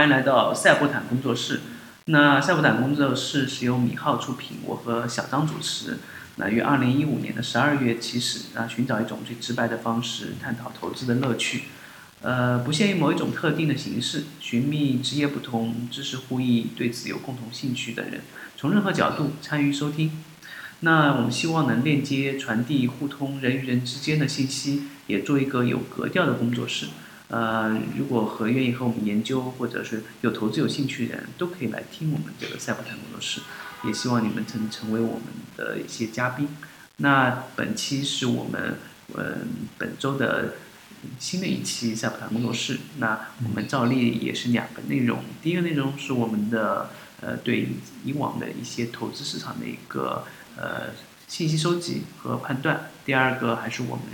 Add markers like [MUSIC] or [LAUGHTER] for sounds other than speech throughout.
欢迎来到赛博坦工作室。那赛博坦工作室是由米浩出品，我和小张主持。那于二零一五年的十二月起始，啊，寻找一种最直白的方式探讨投资的乐趣。呃，不限于某一种特定的形式，寻觅职业不同、知识互异、对此有共同兴趣的人，从任何角度参与收听。那我们希望能链接、传递、互通人与人之间的信息，也做一个有格调的工作室。呃，如果和愿意和我们研究，或者是有投资有兴趣的人，都可以来听我们这个赛博坦工作室。也希望你们能成为我们的一些嘉宾。那本期是我们嗯本周的新的一期赛博坦工作室。那我们照例也是两个内容，第一个内容是我们的呃对以往的一些投资市场的一个呃信息收集和判断。第二个还是我们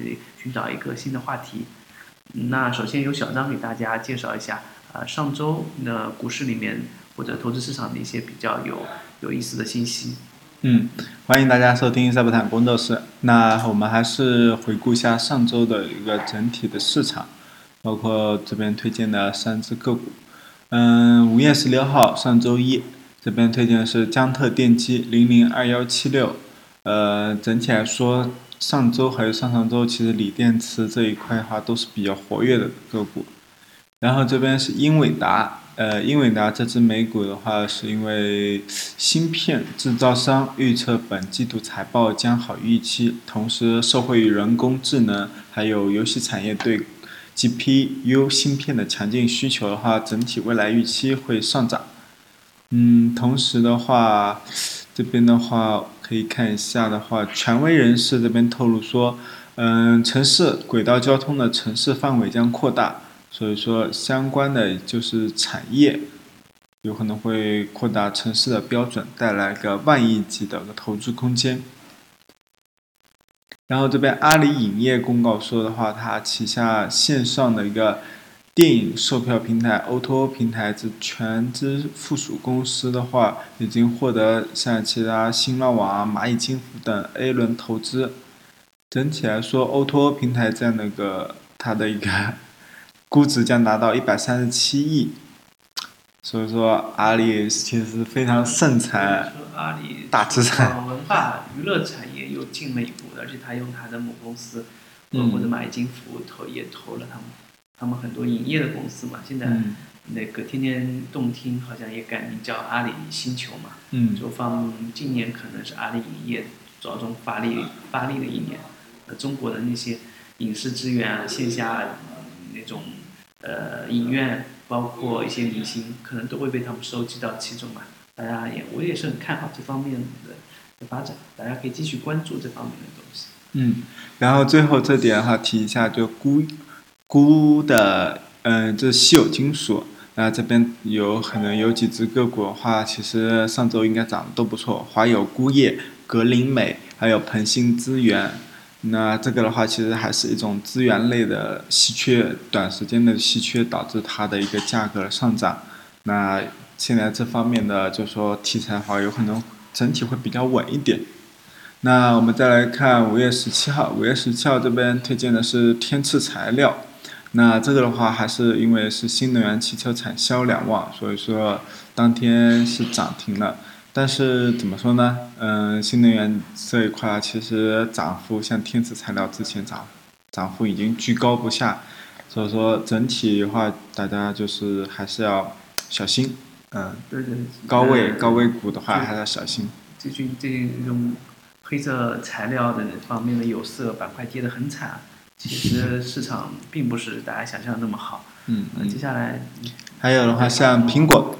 寻找一个新的话题。那首先由小张给大家介绍一下，呃，上周的股市里面或者投资市场的一些比较有有意思的信息。嗯，欢迎大家收听赛博坦工作室。那我们还是回顾一下上周的一个整体的市场，包括这边推荐的三只个股。嗯，五月十六号，上周一，这边推荐的是江特电机零零二幺七六。呃，整体来说。上周还有上上周，其实锂电池这一块的话都是比较活跃的个股。然后这边是英伟达，呃，英伟达这只美股的话，是因为芯片制造商预测本季度财报将好于预期，同时受惠于人工智能还有游戏产业对 GPU 芯片的强劲需求的话，整体未来预期会上涨。嗯，同时的话，这边的话。可以看一下的话，权威人士这边透露说，嗯，城市轨道交通的城市范围将扩大，所以说相关的就是产业有可能会扩大城市的标准，带来个万亿级的个投资空间。然后这边阿里影业公告说的话，它旗下线上的一个。电影售票平台 O2O 平台之全资附属公司的话，已经获得像其他新浪网啊、蚂蚁金服等 A 轮投资。整体来说，O2O 平台在那个它的一个估值将达到一百三十七亿。所以说，阿里其实非常盛产阿里大资产。文化娱乐产业又进了一步，而且他用他的母公司，或者蚂蚁金服投也投了他们。他们很多营业的公司嘛，现在那个天天动听好像也改名叫阿里星球嘛，嗯就放今年可能是阿里影业着重发力发力的一年，呃，中国的那些影视资源啊，线下那种呃影院，包括一些明星，可能都会被他们收集到其中嘛。大家也我也是很看好这方面的的发展，大家可以继续关注这方面的东西。嗯，然后最后这点哈提一下，就估。钴的，嗯，这稀有金属，那这边有可能有几只个股的话，其实上周应该涨得都不错，华友钴业、格林美，还有鹏兴资源，那这个的话其实还是一种资源类的稀缺，短时间的稀缺导致它的一个价格上涨。那现在这方面的就说题材的话，有可能整体会比较稳一点。那我们再来看五月十七号，五月十七号这边推荐的是天赐材料。那这个的话，还是因为是新能源汽车产销两旺，所以说当天是涨停了。但是怎么说呢？嗯，新能源这一块其实涨幅像天赐材料之前涨，涨幅已经居高不下，所以说整体的话，大家就是还是要小心。嗯，对对。高位高位股的话，还是要小心。最近这种黑色材料的方面的有色板块跌得很惨。其实市场并不是大家想象的那么好。嗯。接下来。还有的话，像苹果，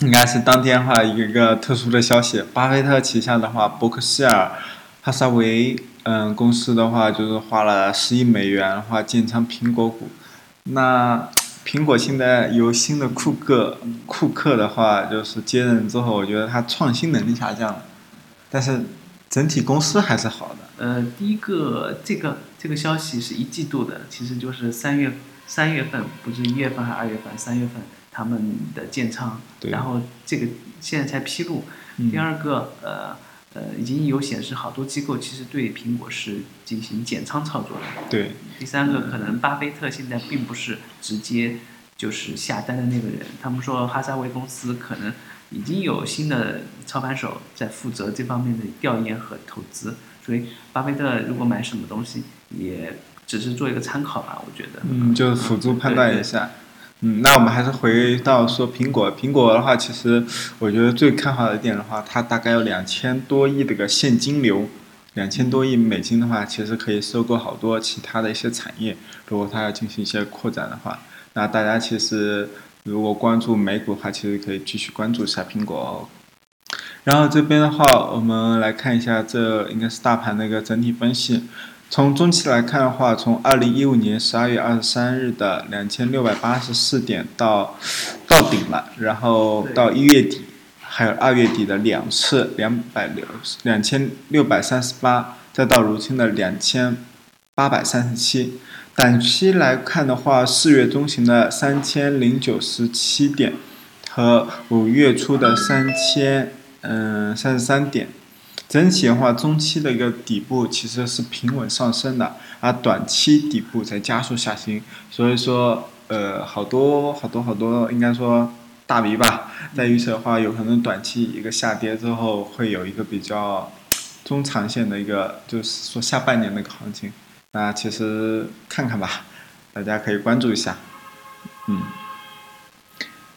应该是当天的话一个特殊的消息。巴菲特旗下的话，伯克希尔哈撒韦嗯公司的话，就是花了十亿美元的话建仓苹果股。那苹果现在由新的库克库克的话，就是接任之后，我觉得他创新能力下降了，但是整体公司还是好的。呃，第一个这个。这个消息是一季度的，其实就是三月三月份，不是一月份还是二月份？三月份他们的建仓，然后这个现在才披露。第二个，呃呃，已经有显示好多机构其实对苹果是进行减仓操作的。对。第三个，可能巴菲特现在并不是直接就是下单的那个人。他们说哈萨韦公司可能已经有新的操盘手在负责这方面的调研和投资，所以巴菲特如果买什么东西，也只是做一个参考吧，我觉得。嗯，就是辅助判断一下。嗯，那我们还是回到说苹果。苹果的话，其实我觉得最看好的一点的话，它大概有两千多亿的个现金流，两千多亿美金的话，其实可以收购好多其他的一些产业。如果它要进行一些扩展的话，那大家其实如果关注美股的话，其实可以继续关注一下苹果哦。然后这边的话，我们来看一下，这应该是大盘的一个整体分析。从中期来看的话，从二零一五年十二月二十三日的两千六百八十四点到到顶了，然后到一月底，还有二月底的两次两百六两千六百三十八，再到如今的两千八百三十七。短期来看的话，四月中旬的三千零九十七点和五月初的三千嗯三十三点。整体的话，中期的一个底部其实是平稳上升的，而短期底部在加速下行。所以说，呃，好多好多好多，应该说大 V 吧，在预测的话，有可能短期一个下跌之后，会有一个比较中长线的一个，就是说下半年的一个行情。那其实看看吧，大家可以关注一下，嗯。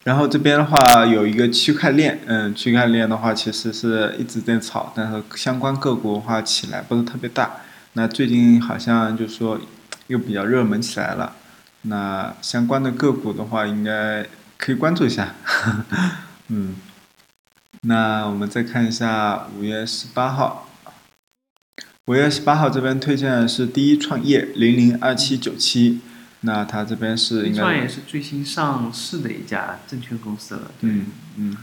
然后这边的话有一个区块链，嗯，区块链的话其实是一直在炒，但是相关个股的话起来不是特别大。那最近好像就说又比较热门起来了，那相关的个股的话应该可以关注一下，[LAUGHS] 嗯。那我们再看一下五月十八号，五月十八号这边推荐的是第一创业零零二七九七。那它这边是应该，创业是最新上市的一家证券公司了。嗯嗯，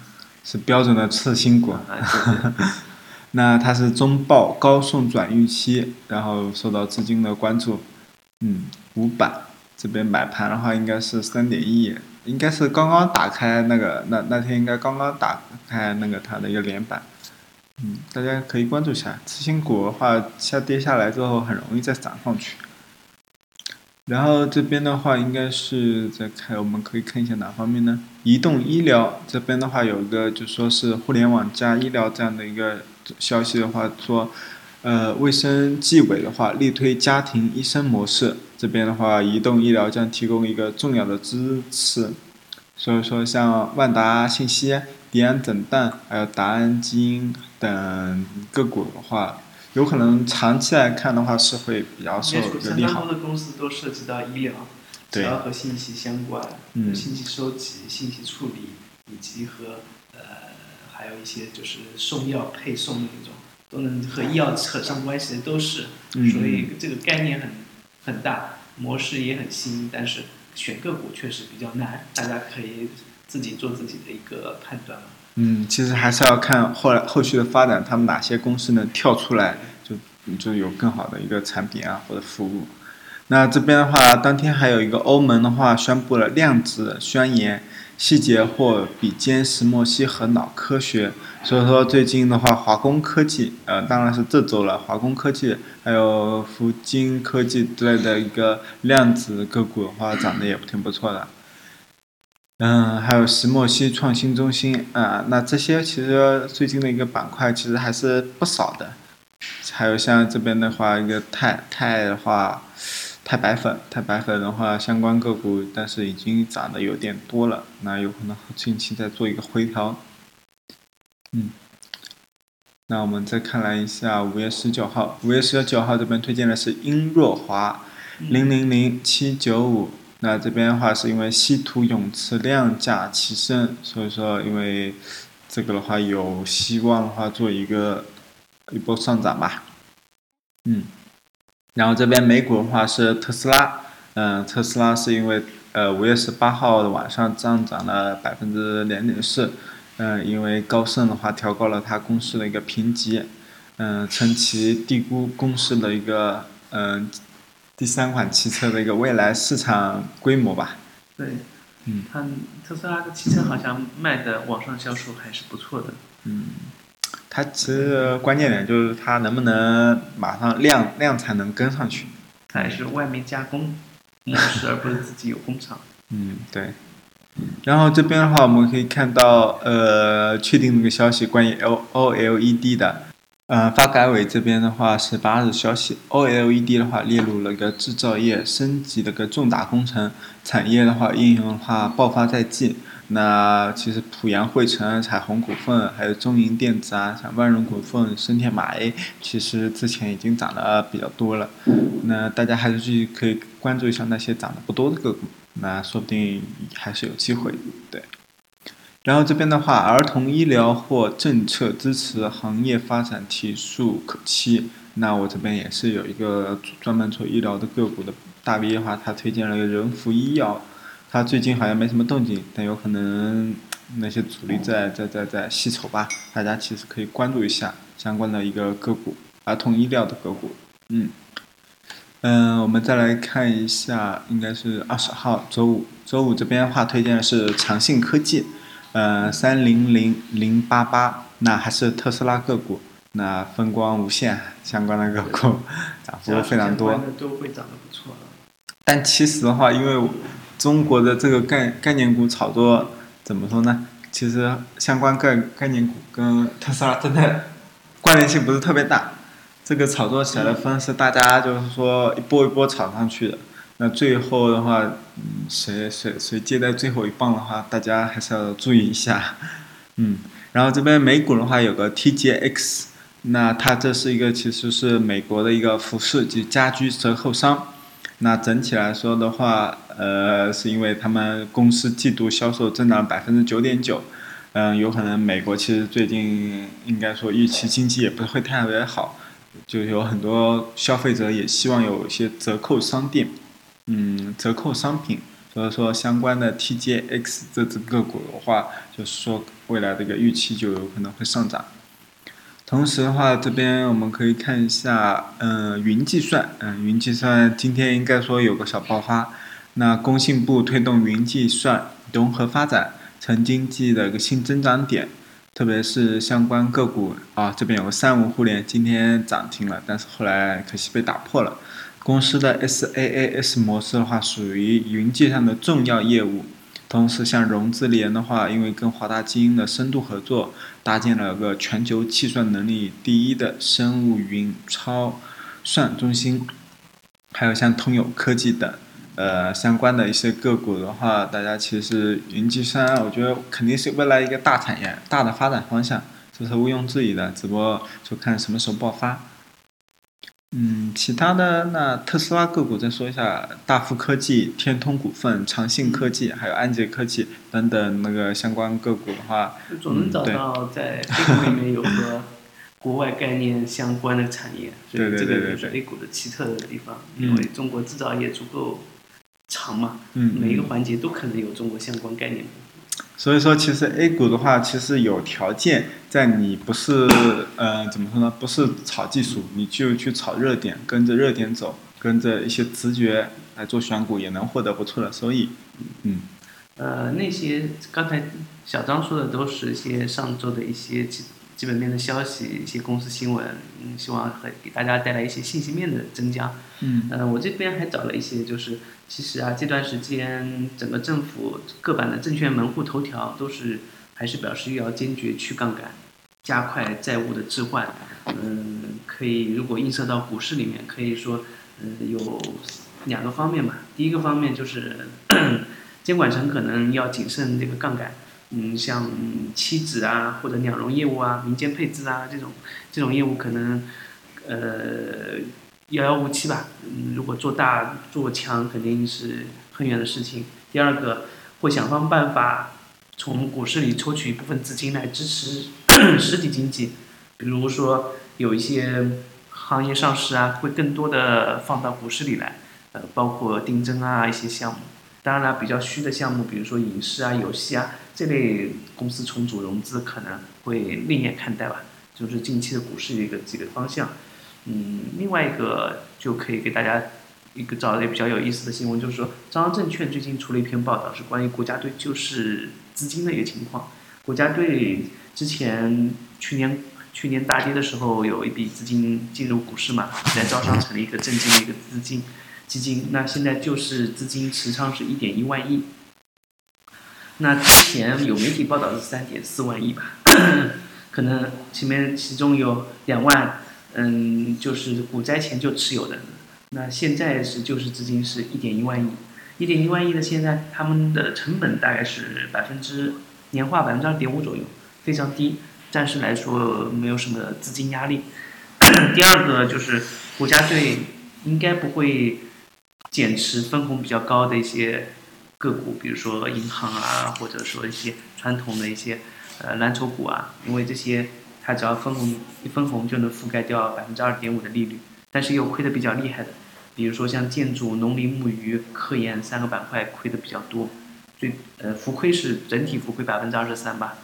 是标准的次新股。[LAUGHS] 那它是中报高送转预期，然后受到资金的关注。嗯，五百这边买盘的话应该是三点一，应该是刚刚打开那个那那天应该刚刚打开那个它的一个连板。嗯，大家可以关注一下次新股的话，下跌下来之后很容易再涨上去。然后这边的话，应该是在看，我们可以看一下哪方面呢？移动医疗这边的话，有一个就说是互联网加医疗这样的一个消息的话，说，呃，卫生纪委的话力推家庭医生模式，这边的话，移动医疗将提供一个重要的支持。所以说，像万达信息、迪安诊断，还有达安基因等个股的话。有可能长期来看的话是会比较受利好。相当多的公司都涉及到医疗，只要和信息相关，信息收集、信息处理，以及和呃还有一些就是送药配送的那种，都能和医药扯上关系的都是。所以这个概念很很大，模式也很新，但是选个股确实比较难，大家可以自己做自己的一个判断嘛。嗯，其实还是要看后来后续的发展，他们哪些公司能跳出来，就就有更好的一个产品啊或者服务。那这边的话，当天还有一个欧盟的话宣布了量子宣言，细节或比肩石墨烯和脑科学。所以说最近的话，华工科技，呃，当然是这周了，华工科技还有福金科技之类的一个量子个股的话，涨得也挺不错的。嗯，还有石墨烯创新中心啊，那这些其实最近的一个板块其实还是不少的。还有像这边的话，一个钛钛的话，钛白粉，钛白粉的话，相关个股但是已经涨得有点多了，那有可能近期再做一个回调。嗯，那我们再看来一下五月十九号，五月十九号这边推荐的是英若华零零零七九五。那这边的话，是因为稀土永磁量价齐升，所以说因为这个的话有希望的话做一个一波上涨吧。嗯，然后这边美股的话是特斯拉，嗯，特斯拉是因为呃五月十八号的晚上上涨了百分之零点四，嗯，因为高盛的话调高了它公司的一个评级，嗯，称其低估公司的一个嗯。第三款汽车的一个未来市场规模吧。对，嗯，它特斯拉的汽车好像卖的网上销售还是不错的。嗯，它其实关键点就是它能不能马上量量产能跟上去。还是外面加工模式，[LAUGHS] 而不是自己有工厂。嗯，对。然后这边的话，我们可以看到，呃，确定那个消息，关于 L O L E D 的，呃，发改委这边的话是八日消息，O L E D 的话列入了一个制造业升级的个重大工程，产业的话应用的话爆发在即。那其实濮阳汇成、彩虹股份，还有中银电子啊，像万荣股份、深天马 A，其实之前已经涨得比较多了。那大家还是去可以关注一下那些涨得不多的个股，那说不定还是有机会。对。然后这边的话，儿童医疗或政策支持行业发展提速可期。那我这边也是有一个专门做医疗的个股的大 V 的话，他推荐了仁孚医药。他最近好像没什么动静，但有可能那些主力在在在在吸筹吧。大家其实可以关注一下相关的一个个股，儿童医疗的个股。嗯，嗯，我们再来看一下，应该是二十号周五，周五这边的话推荐的是长信科技，呃，三零零零八八，那还是特斯拉个股，那风光无限相关的个股涨幅非常多。都会涨得不错。但其实的话，因为中国的这个概概念股炒作怎么说呢？其实相关概概念股跟特斯拉真的关联性不是特别大。这个炒作起来的方式，大家就是说一波一波炒上去的。那最后的话，嗯，谁谁谁接在最后一棒的话，大家还是要注意一下。嗯，然后这边美股的话有个 TJX，那它这是一个其实是美国的一个服饰及家居折扣商。那整体来说的话，呃，是因为他们公司季度销售增长百分之九点九，嗯，有可能美国其实最近应该说预期经济也不会特别好，就有很多消费者也希望有一些折扣商店，嗯，折扣商品，所以说相关的 TJX 这只个股的话，就是说未来这个预期就有可能会上涨。同时的话，这边我们可以看一下，嗯，云计算，嗯，云计算今天应该说有个小爆发。那工信部推动云计算融合发展，成经济的一个新增长点，特别是相关个股啊，这边有个三五互联今天涨停了，但是后来可惜被打破了。公司的 SaaS 模式的话，属于云计算的重要业务。同时，像融智联的话，因为跟华大基因的深度合作，搭建了个全球计算能力第一的生物云超算中心，还有像通友科技等，呃，相关的一些个股的话，大家其实云计算，我觉得肯定是未来一个大产业、大的发展方向，这是毋庸置疑的，只不过就看什么时候爆发。嗯，其他的那特斯拉个股再说一下，大富科技、天通股份、长信科技，还有安捷科技等等那个相关个股的话，总能找到在 A 股里面有个国外概念相关的产业，所以这个就是 A 股的奇特的地方，因为中国制造业足够长嘛，嗯每一个环节都可能有中国相关概念。所以说，其实 A 股的话，其实有条件，在你不是呃怎么说呢？不是炒技术，你就去炒热点，跟着热点走，跟着一些直觉来做选股，也能获得不错的收益。嗯。呃，那些刚才小张说的都是一些上周的一些基基本面的消息，一些公司新闻，嗯，希望和给大家带来一些信息面的增加。嗯。呃，我这边还找了一些就是。其实啊，这段时间整个政府各版的证券门户头条都是还是表示要坚决去杠杆，加快债务的置换。嗯，可以如果映射到股市里面，可以说，嗯，有两个方面吧。第一个方面就是 [COUGHS] 监管层可能要谨慎这个杠杆。嗯，像期指啊或者两融业务啊、民间配资啊这种这种业务可能，呃。遥遥无期吧，嗯，如果做大做强肯定是很远的事情。第二个，会想方办法从股市里抽取一部分资金来支持 [CLEARS THROAT] 实体经济，比如说有一些行业上市啊，会更多的放到股市里来，呃，包括定增啊一些项目。当然了，比较虚的项目，比如说影视啊、游戏啊这类公司重组融资可能会另眼看待吧，就是近期的股市一个几个方向。嗯，另外一个就可以给大家一个找一个比较有意思的新闻，就是说，招商证券最近出了一篇报道，是关于国家队救市资金的一个情况。国家队之前去年去年大跌的时候，有一笔资金进入股市嘛，在招商成立一个证金的一个资金基金。那现在救市资金持仓是一点一万亿。那之前有媒体报道是三点四万亿吧，[CLEARS THROAT] 可能前面其中有两万，嗯，就是股灾前就持有的，那现在是救市资金是一点一万亿，一点一万亿的现在他们的成本大概是百分之年化百分之二点五左右，非常低，暂时来说没有什么资金压力。第二个就是国家队应该不会减持分红比较高的一些个股，比如说银行啊，或者说一些传统的一些呃蓝筹股啊，因为这些它只要分红一分红就能覆盖掉百分之二点五的利率，但是又亏得比较厉害的，比如说像建筑、农林牧渔、科研三个板块亏的比较多，最呃浮亏是整体浮亏百分之二十三吧。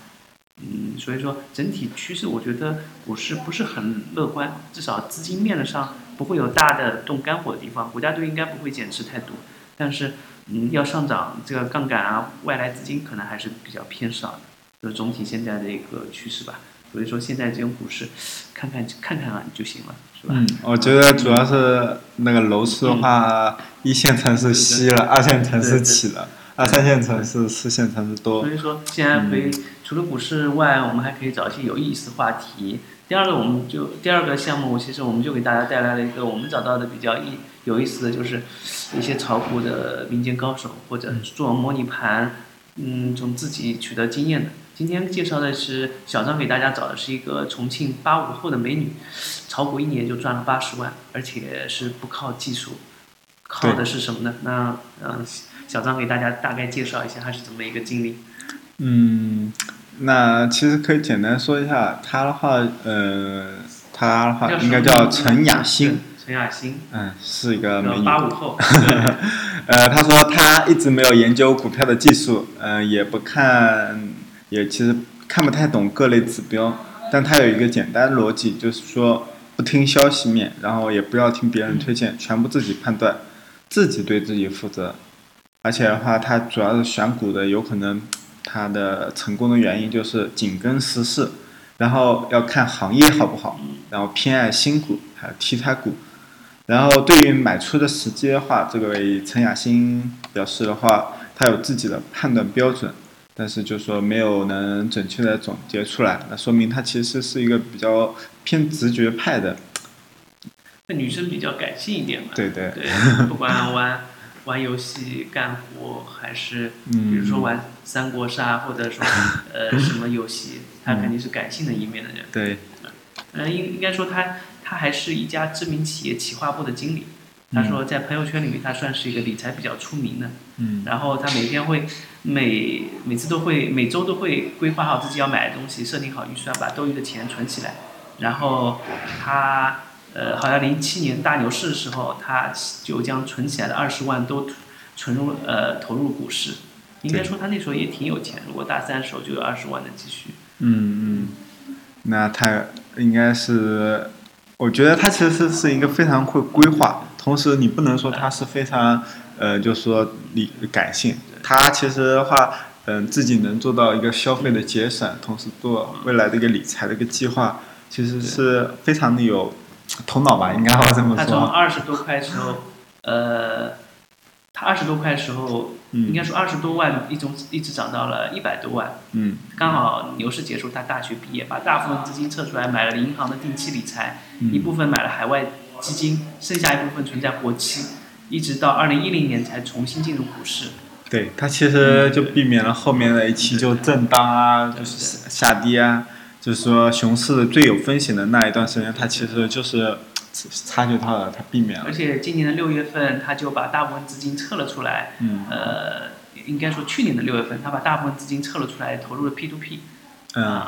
嗯，所以说整体趋势，我觉得股市不是很乐观，至少资金面上不会有大的动肝火的地方，国家队应该不会减持太多，但是嗯，要上涨这个杠杆啊，外来资金可能还是比较偏少的，就是总体现在的一个趋势吧。所以说现在这种股市，看看看看啊就行了，是吧？嗯，我觉得主要是那个楼市的话，一线城市吸了，二线城市起了。二三线城市、四线城市多。所以说，现在可以除了股市外，我们还可以找一些有意思的话题。第二个，我们就第二个项目，其实我们就给大家带来了一个我们找到的比较意有意思的就是一些炒股的民间高手，或者做模拟盘，嗯，从自己取得经验的。今天介绍的是小张给大家找的是一个重庆八五后的美女，炒股一年就赚了八十万，而且是不靠技术，靠的是什么呢？那嗯。小张给大家大概介绍一下他是怎么一个经历。嗯，那其实可以简单说一下他的话，呃，他的话应该叫陈雅欣。陈雅欣。嗯，是一个美女。八五后。[LAUGHS] [LAUGHS] 呃，他说他一直没有研究股票的技术，嗯，也不看，也其实看不太懂各类指标，但他有一个简单逻辑，就是说不听消息面，然后也不要听别人推荐，全部自己判断，自己对自己负责。而且的话，他主要是选股的，有可能他的成功的原因就是紧跟时事，然后要看行业好不好，然后偏爱新股还有题材股，然后对于买出的时机的话，这位陈雅欣表示的话，他有自己的判断标准，但是就说没有能准确的总结出来，那说明他其实是一个比较偏直觉派的。那女生比较感性一点嘛？对对对，不管玩。玩游戏干活，还是比如说玩三国杀，或者说呃 [LAUGHS] 什么游戏，她肯定是感性的一面的人。对。嗯，应应该说他他还是一家知名企业企划部的经理。他说在朋友圈里面，他算是一个理财比较出名的。嗯。然后他每天会每每次都会每周都会规划好自己要买的东西，设定好预算，把多余的钱存起来。然后他。呃，好像零七年大牛市的时候，他就将存起来的二十万都存入呃投入股市。应该说他那时候也挺有钱，如果大三的时候就有二十万的积蓄。嗯嗯，那他应该是，我觉得他其实是一个非常会规划，同时你不能说他是非常呃，就是说理感性。他其实的话，嗯，自己能做到一个消费的节省，同时做未来的一个理财的一个计划，其实是非常的有。头脑吧，应该好这么说。他从二十多块时候，呃，他二十多块的时候，应该说二十多万，一种一直涨到了一百多万。嗯。刚好牛市结束，他大学毕业，把大部分资金撤出来，买了银行的定期理财，一部分买了海外基金，剩下一部分存在活期，一直到二零一零年才重新进入股市。对他其实就避免了后面的一期就震荡啊，就是下跌啊。就是说，熊市最有风险的那一段时间，他其实就是察觉到了，他避免了。而且今年的六月份，他就把大部分资金撤了出来。嗯。呃，应该说去年的六月份，他把大部分资金撤了出来，投入了 P to P。嗯，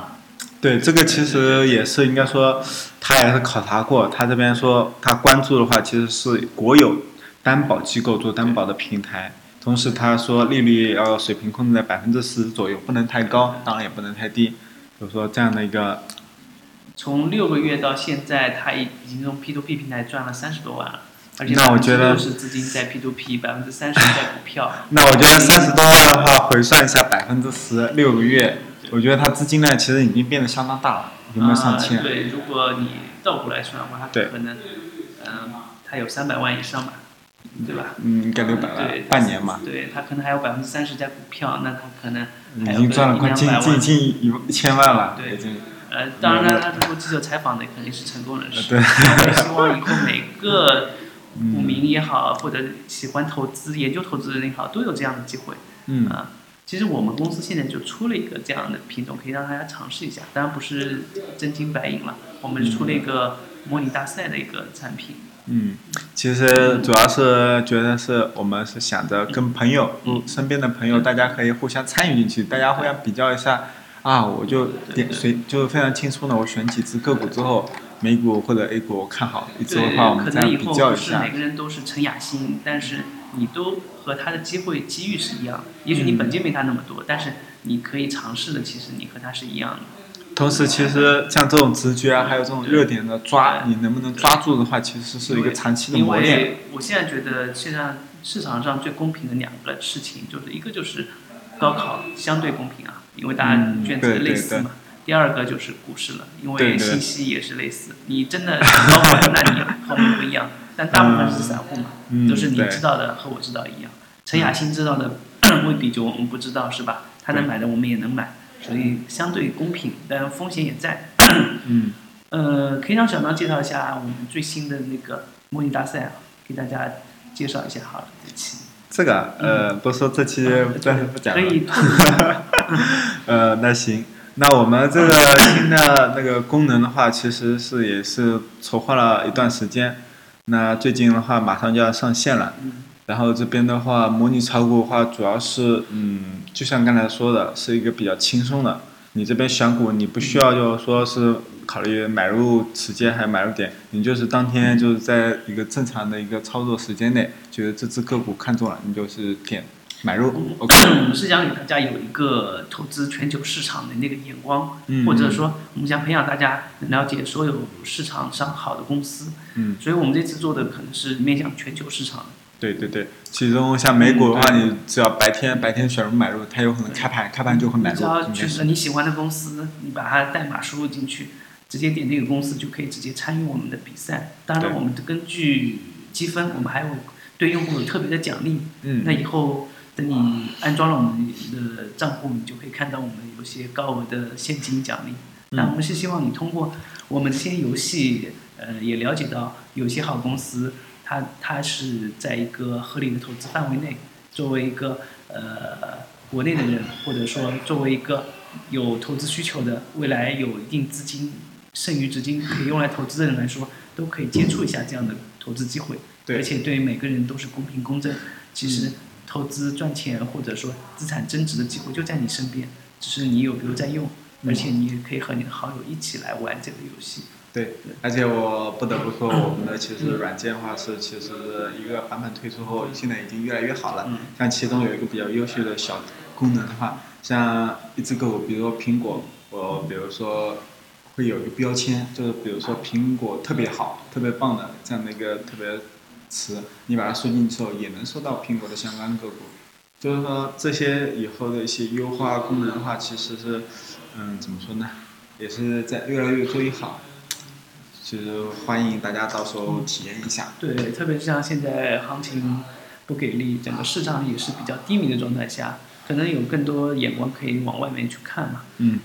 对，这个其实也是应该说，他也是考察过。他这边说，他关注的话，其实是国有担保机构做担保的平台。同时，他说利率要水平控制在百分之十左右，不能太高，当然也不能太低。就是说这样的一个，从六个月到现在，他已已经从 P to P 平台赚了三十多万了，而且那我觉得是资金在 P to P，百分之三十在股票。[LAUGHS] 那我觉得三十多万的话，回算一下百分之十，六个月，我觉得他资金量其实已经变得相当大了，有没有上千？对，如果你倒过来算的话，他可能，嗯，他有三百万以上吧。对吧？嗯，应该六百万对，，半年嘛，对他可能还有百分之三十在股票，那他可能已经赚了快近近近一一千万了，对已经。呃，当然了，他通过记者采访的肯定是成功人士。对那我也希望以后每个 [LAUGHS] 股嗯民也好，或者喜欢投资、研究投资的人也好，都有这样的机会。嗯啊，其实我们公司现在就出了一个这样的品种，可以让大家尝试一下。当然不是真金白银了，我们是出了一个模拟大赛的一个产品。嗯，其实主要是觉得是我们是想着跟朋友、嗯身边的朋友，大家可以互相参与进去，大家互相比较一下啊，我就点随就非常轻松的，我选几只个股之后，美股或者 A 股我看好一只的对，话，我可们这样比能以后较一下不是每。个人都是陈雅欣，但是你都和他的机会机遇是一样的。也许你嗯本金没他那么多，但是你可以尝试的，其实你和他是一样的。同时，其实像这种直觉啊，还有这种热点的抓，你能不能抓住的话，其实是一个长期的磨练。为我现在觉得，现在市场上最公平的两个事情，就是一个就是高考相对公平啊，因为大家嗯卷子类似嘛。第二个就是股市了，因为信息也是类似。你真的想高考，那你和我们不一样，但大部分是散户嘛，嗯都是你知道的和我知道一样。陈雅欣知道的 [CLEARS THROAT] 未必就我们不知道，是吧？他能买的我们也能买，所以相对公平，但风险也在。嗯，[CLEARS THROAT] 呃，可以让小张介绍一下我们最新的那个模拟大赛啊，给大家介绍一下好了，这期。这个呃，不说这期暂时不讲了。[LAUGHS] 呃，那行，那我们这个新的那个功能的话，其实是也是筹划了一段时间。那最近的话，马上就要上线了。嗯然后这边的话，模拟炒股的话，主要是嗯，就像刚才说的，是一个比较轻松的。你这边选股，你不需要就是说是考虑买入时间还有买入点，你就是当天就是在一个正常的一个操作时间内，觉得这只个股看中了，你就是点买入。OK，我们是想给大家有一个投资全球市场的那个眼光，嗯，或者说我们想培养大家了解所有市场上好的公司，嗯，所以我们这次做的可能是面向全球市场的。对对对，其中像美股的话，嗯你只要白天白天选入买入，它有可能开盘开盘就会买入你只，要就是。你喜欢的公司，你把它代码输入进去，直接点那个公司就可以直接参与我们的比赛。当然，我们根据积分，我们还有对用户有特别的奖励。嗯那嗯，以后等你安装了我们的账户，你就可以看到我们有些高额的现金奖励。那我们是希望你通过我们这些游戏，呃，也了解到有些好公司，它它是在一个合理的投资范围内，作为一个呃国内的人，或者说作为一个有投资需求的，未来有一定资金剩余资金可以用来投资的人来说，都可以接触一下这样的投资机会。对而且对于每个人都是公平公正。其实投资赚钱或者说资产增值的机会就在你身边，只是你有没有在用，嗯而且你也可以和你的好友一起来玩这个游戏。对，而且我不得不说，我们的其实软件的话是其实一个版本推出后，现在已经越来越好了。嗯像其中有一个比较优秀的小功能的话，像一只个股，比如说苹果，我比如说会有一个标签，就是比如说苹果特别好、特别棒的这样的一个特别词，你把它输进去后，也能收到苹果的相关个股。就是说这些以后的一些优化功能的话，其实是，嗯，怎么说呢，也是在越来越做越好。其实欢迎大家到时候体验一下。对，特别是像现在行情不给力，整个市场也是比较低迷的状态下，可能有更多眼光可以往外面去看嘛。嗯，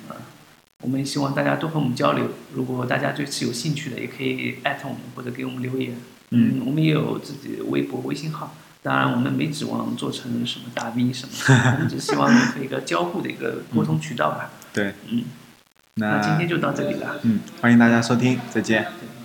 我们希望大家多和我们交流，如果大家对此有兴趣的，也可以艾特我们或者给我们留言。嗯，我们也有自己的微博、微信号。当然，我们没指望做成什么大 V 什么的，[LAUGHS] 我们只希望有一个交互的一个沟通渠道吧。对，嗯，那今天就到这里了。嗯，欢迎大家收听，再见。对